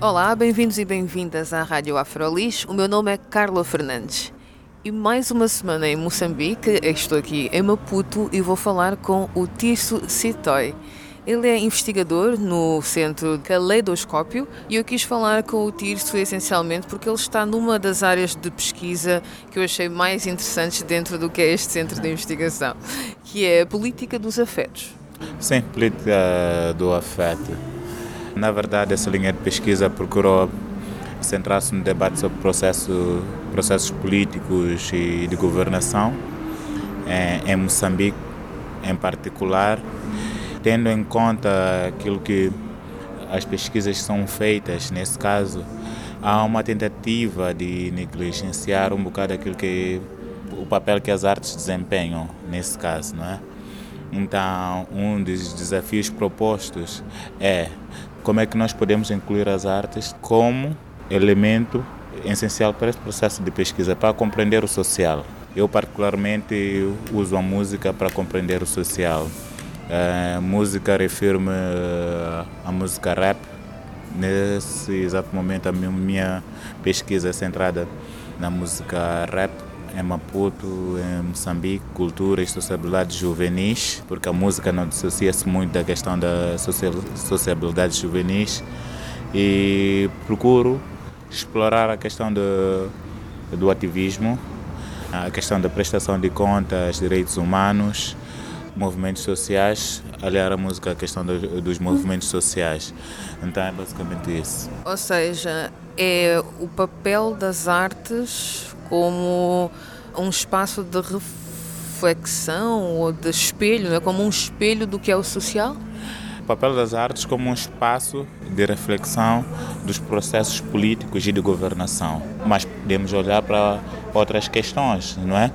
Olá, bem-vindos e bem-vindas à Rádio Afrolis. O meu nome é Carla Fernandes. E mais uma semana em Moçambique, estou aqui em Maputo e vou falar com o Tirso Citoy. Ele é investigador no Centro Caleidoscópio e eu quis falar com o Tirso essencialmente porque ele está numa das áreas de pesquisa que eu achei mais interessantes dentro do que é este centro de investigação, que é a política dos afetos. Sim, política do afeto. Na verdade, essa linha de pesquisa procurou centrar-se no debate sobre processo, processos políticos e de governação em, em Moçambique, em particular, tendo em conta aquilo que as pesquisas são feitas, nesse caso, há uma tentativa de negligenciar um bocado aquilo que o papel que as artes desempenham nesse caso, não é? Então, um dos desafios propostos é como é que nós podemos incluir as artes como elemento essencial para esse processo de pesquisa, para compreender o social. Eu, particularmente, uso a música para compreender o social. A música refiro-me à música rap. Nesse exato momento, a minha pesquisa é centrada na música rap em Maputo, em Moçambique, cultura e sociabilidade juvenis, porque a música não dissocia-se muito da questão da sociabilidade juvenis. E procuro explorar a questão do, do ativismo, a questão da prestação de contas, direitos humanos, movimentos sociais, aliar a música à questão do, dos movimentos sociais. Então é basicamente isso. Ou seja, é o papel das artes como um espaço de reflexão ou de espelho, é como um espelho do que é o social? O papel das artes como um espaço de reflexão dos processos políticos e de governação. Mas podemos olhar para outras questões, não é?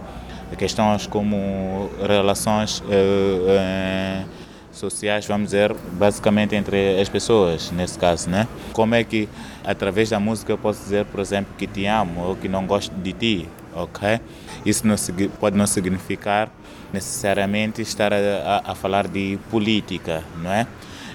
Questões como relações eh, eh, sociais, vamos dizer, basicamente entre as pessoas, nesse caso, né? Como é que, através da música, eu posso dizer, por exemplo, que te amo ou que não gosto de ti, ok? Isso não, pode não significar necessariamente estar a, a, a falar de política, não é?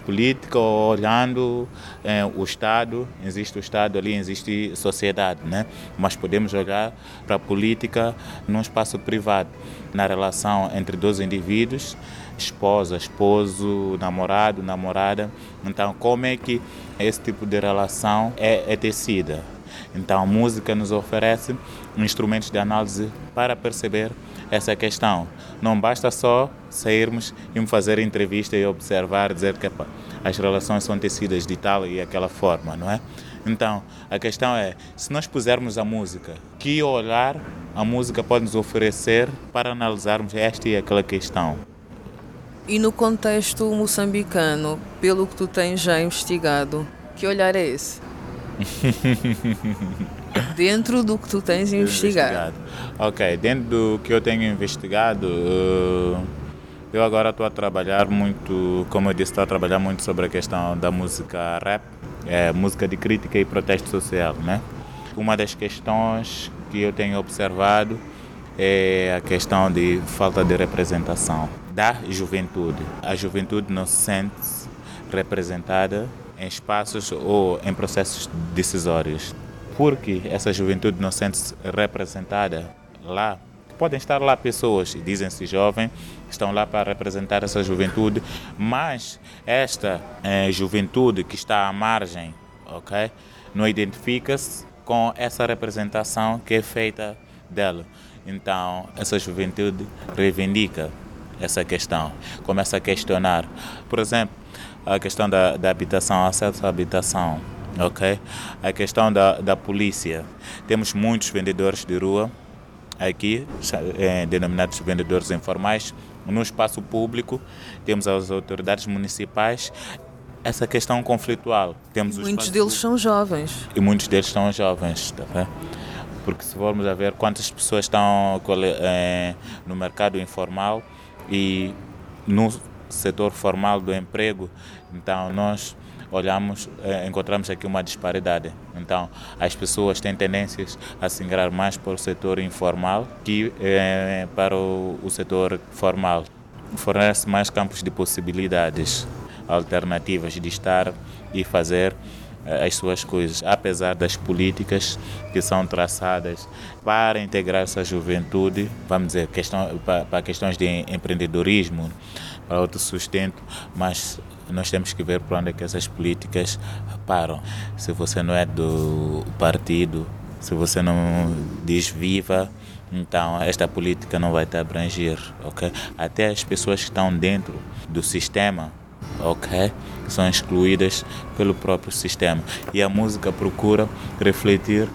Política, olhando eh, o Estado, existe o Estado ali, existe sociedade, né? mas podemos olhar para a política num espaço privado, na relação entre dois indivíduos, esposa, esposo, namorado, namorada. Então, como é que esse tipo de relação é, é tecida? Então, a música nos oferece instrumentos de análise para perceber essa questão. Não basta só sairmos e fazer entrevista e observar, dizer que epa, as relações são tecidas de tal e aquela forma, não é? Então, a questão é, se nós pusermos a música, que olhar a música pode nos oferecer para analisarmos esta e aquela questão? E no contexto moçambicano, pelo que tu tens já investigado, que olhar é esse? dentro do que tu tens investigado. investigado. Ok, dentro do que eu tenho investigado, uh, eu agora estou a trabalhar muito, como eu disse, estou a trabalhar muito sobre a questão da música rap, é, música de crítica e protesto social, né? Uma das questões que eu tenho observado é a questão de falta de representação da juventude. A juventude não se sente representada em espaços ou em processos decisórios porque essa juventude não sente-se representada lá. Podem estar lá pessoas, dizem-se jovens, estão lá para representar essa juventude, mas esta eh, juventude que está à margem, ok, não identifica-se com essa representação que é feita dela. Então, essa juventude reivindica essa questão, começa a questionar. Por exemplo, a questão da, da habitação, acesso à habitação ok? A questão da, da polícia. Temos muitos vendedores de rua aqui, é, denominados vendedores informais, no espaço público. Temos as autoridades municipais essa questão conflitual. Temos muitos deles são jovens. E muitos deles são jovens, tá vendo? Porque se formos a ver quantas pessoas estão é, no mercado informal e no setor formal do emprego, então nós olhamos, eh, encontramos aqui uma disparidade. Então, as pessoas têm tendências a se ingrar mais para o setor informal que eh, para o, o setor formal. Fornece mais campos de possibilidades alternativas de estar e fazer eh, as suas coisas, apesar das políticas que são traçadas para integrar essa juventude, vamos dizer, questão, para, para questões de empreendedorismo, para autossustento, mas nós temos que ver para onde é que essas políticas param. Se você não é do partido, se você não diz viva, então esta política não vai te abranger, ok? Até as pessoas que estão dentro do sistema, ok? São excluídas pelo próprio sistema. E a música procura refletir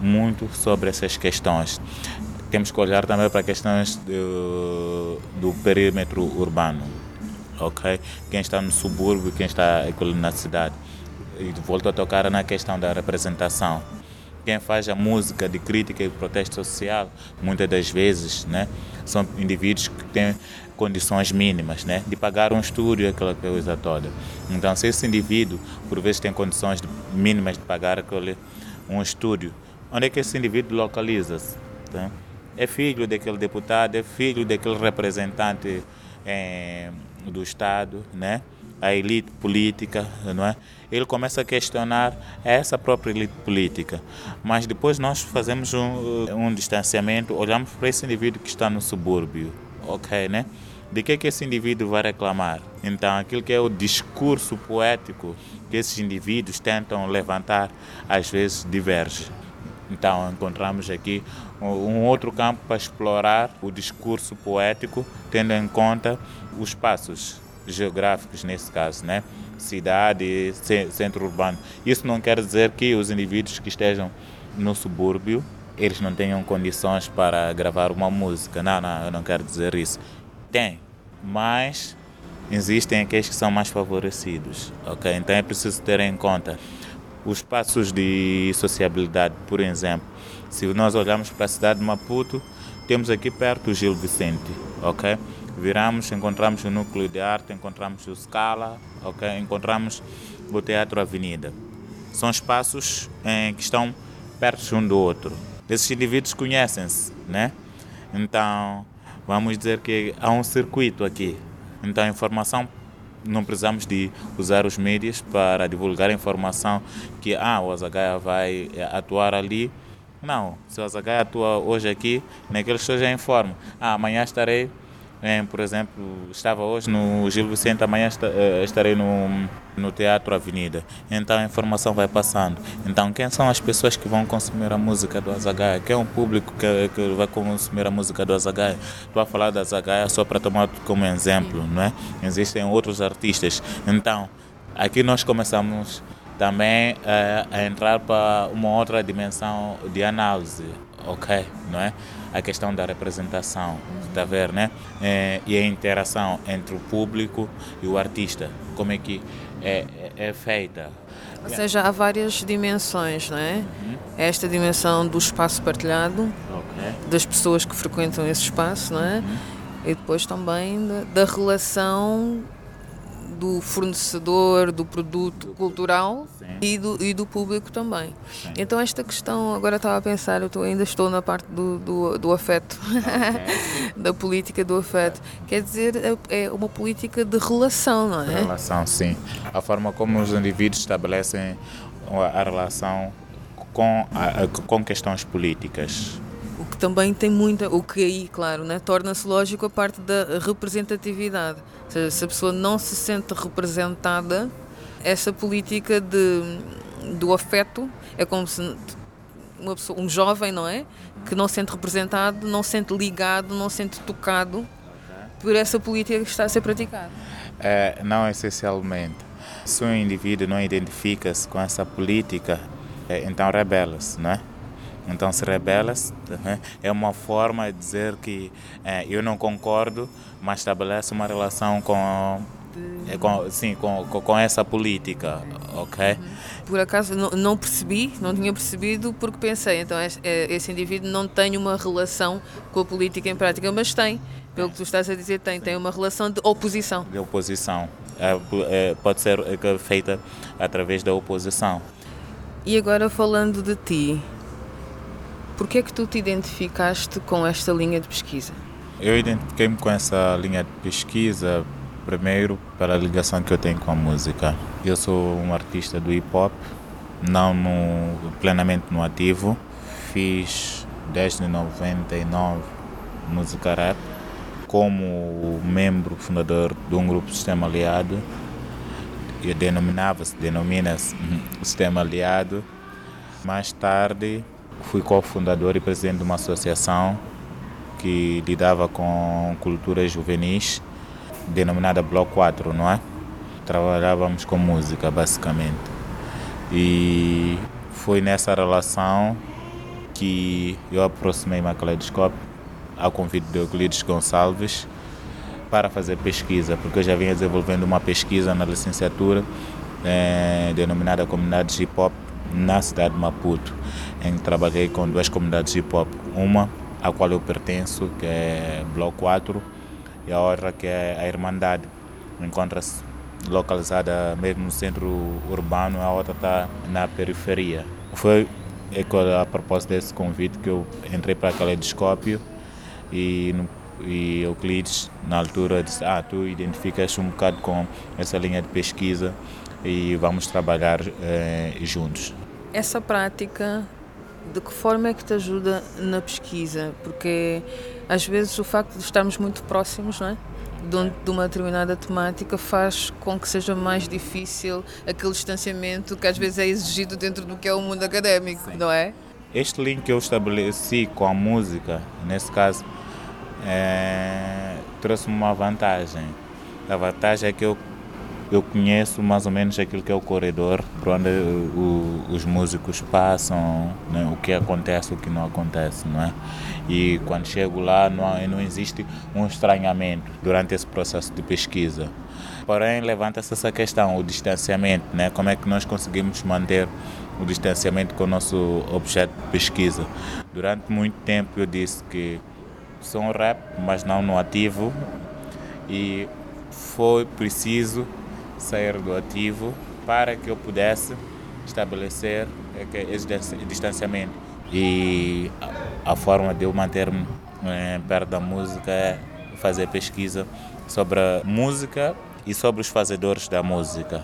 muito sobre essas questões. Temos que olhar também para questões do, do perímetro urbano ok? Quem está no subúrbio, quem está na cidade. E volto a tocar na questão da representação. Quem faz a música de crítica e protesto social, muitas das vezes, né, são indivíduos que têm condições mínimas, né, de pagar um estúdio, aquela coisa toda. Então, se esse indivíduo, por vezes, tem condições mínimas de pagar aquele, um estúdio, onde é que esse indivíduo localiza-se? Tá? É filho daquele deputado, é filho daquele representante é, do Estado, né? a elite política, não é? Ele começa a questionar essa própria elite política. Mas depois nós fazemos um, um distanciamento, olhamos para esse indivíduo que está no subúrbio, ok, né? De que que esse indivíduo vai reclamar? Então, aquilo que é o discurso poético que esses indivíduos tentam levantar, às vezes diverge. Então, encontramos aqui um outro campo para explorar o discurso poético, tendo em conta os espaços geográficos, nesse caso, né? cidade, centro urbano. Isso não quer dizer que os indivíduos que estejam no subúrbio eles não tenham condições para gravar uma música. Não, não, eu não quero dizer isso. Tem, mas existem aqueles que são mais favorecidos, ok? Então é preciso ter em conta os passos de sociabilidade, por exemplo. Se nós olharmos para a cidade de Maputo, temos aqui perto o Gil Vicente, ok? Viramos, encontramos o Núcleo de Arte, encontramos o Scala, ok? Encontramos o Teatro Avenida. São espaços em, que estão perto um do outro. Esses indivíduos conhecem-se, né? Então, vamos dizer que há um circuito aqui. Então, a informação não precisamos de usar os mídias para divulgar a informação que ah, o Azagaia vai eh, atuar ali. Não, se o Azagaia atua hoje aqui, naquele show já informa. Ah, amanhã estarei por exemplo, estava hoje no Gil Vicente, amanhã eh, estarei no, no Teatro Avenida. Então a informação vai passando. Então, quem são as pessoas que vão consumir a música do Azagaia? Quem é o público que, que vai consumir a música do Azagaia? Estou a falar da Azagaia só para tomar como exemplo, não é? Existem outros artistas. Então, aqui nós começamos também uh, a entrar para uma outra dimensão de análise, ok? Não é? a questão da representação, está a ver, né? É, e a interação entre o público e o artista, como é que é, é, é feita. Ou seja, há várias dimensões, não é? Uhum. Esta dimensão do espaço partilhado, okay. das pessoas que frequentam esse espaço, não é? Uhum. E depois também da, da relação do fornecedor do produto cultural e do, e do público também. Sim. Então esta questão, agora estava a pensar, eu tô, ainda estou na parte do, do, do afeto, okay. da política do afeto. Quer dizer, é, é uma política de relação, não é? Relação, sim. A forma como os indivíduos estabelecem a relação com, a, com questões políticas que também tem muita, o que aí, claro, né, torna-se lógico a parte da representatividade. Ou seja, se a pessoa não se sente representada, essa política de, do afeto é como se uma pessoa, um jovem, não é? Que não se sente representado, não se sente ligado, não se sente tocado por essa política que está a ser praticada. É, não essencialmente. Se um indivíduo não identifica-se com essa política, é, então rebela-se, não é? Então se rebela né? é uma forma de dizer que é, eu não concordo, mas estabelece uma relação com. É com, sim, com, com essa política, ok? Por acaso não, não percebi, não tinha percebido, porque pensei, então esse, esse indivíduo não tem uma relação com a política em prática, mas tem, pelo que tu estás a dizer, tem, tem uma relação de oposição. De oposição. É, é, pode ser feita através da oposição. E agora falando de ti, por que é que tu te identificaste com esta linha de pesquisa? Eu identifiquei-me com essa linha de pesquisa primeiro pela ligação que eu tenho com a música. Eu sou um artista do hip hop, não no, plenamente no ativo. Fiz desde 99 música rap como membro fundador de um grupo Sistema Aliado. Eu denominava-se, denomina-se Sistema Aliado. Mais tarde fui cofundador e presidente de uma associação que lidava com culturas juvenis, denominada Bloco 4, não é? Trabalhávamos com música, basicamente. E foi nessa relação que eu aproximei-me a Caleidoscópio, ao convite de Euclides Gonçalves, para fazer pesquisa, porque eu já vinha desenvolvendo uma pesquisa na licenciatura eh, denominada Comunidades Hip Hop na cidade de Maputo, em que trabalhei com duas comunidades hip hop, uma a qual eu pertenço, que é Bloco 4, e a outra que é a Irmandade, encontra-se localizada mesmo no centro urbano, a outra está na periferia. Foi a propósito desse convite que eu entrei para Caleidoscópio e, e Euclides, na altura, disse: Ah, tu identificas um bocado com essa linha de pesquisa e vamos trabalhar eh, juntos. Essa prática, de que forma é que te ajuda na pesquisa? Porque às vezes o facto de estarmos muito próximos, não é? de uma determinada temática faz com que seja mais difícil aquele distanciamento que às vezes é exigido dentro do que é o mundo académico, Sim. não é? Este link que eu estabeleci com a música, nesse caso, é, trouxe-me uma vantagem. A vantagem é que eu eu conheço mais ou menos aquilo que é o corredor por onde o, os músicos passam, né? o que acontece, o que não acontece, não é? E quando chego lá não, não existe um estranhamento durante esse processo de pesquisa. Porém, levanta-se essa questão, o distanciamento, né? Como é que nós conseguimos manter o distanciamento com o nosso objeto de pesquisa? Durante muito tempo eu disse que sou um rap, mas não no ativo, e foi preciso sair do ativo para que eu pudesse estabelecer esse distanciamento. E a forma de eu manter-me eh, perto da música é fazer pesquisa sobre a música e sobre os fazedores da música.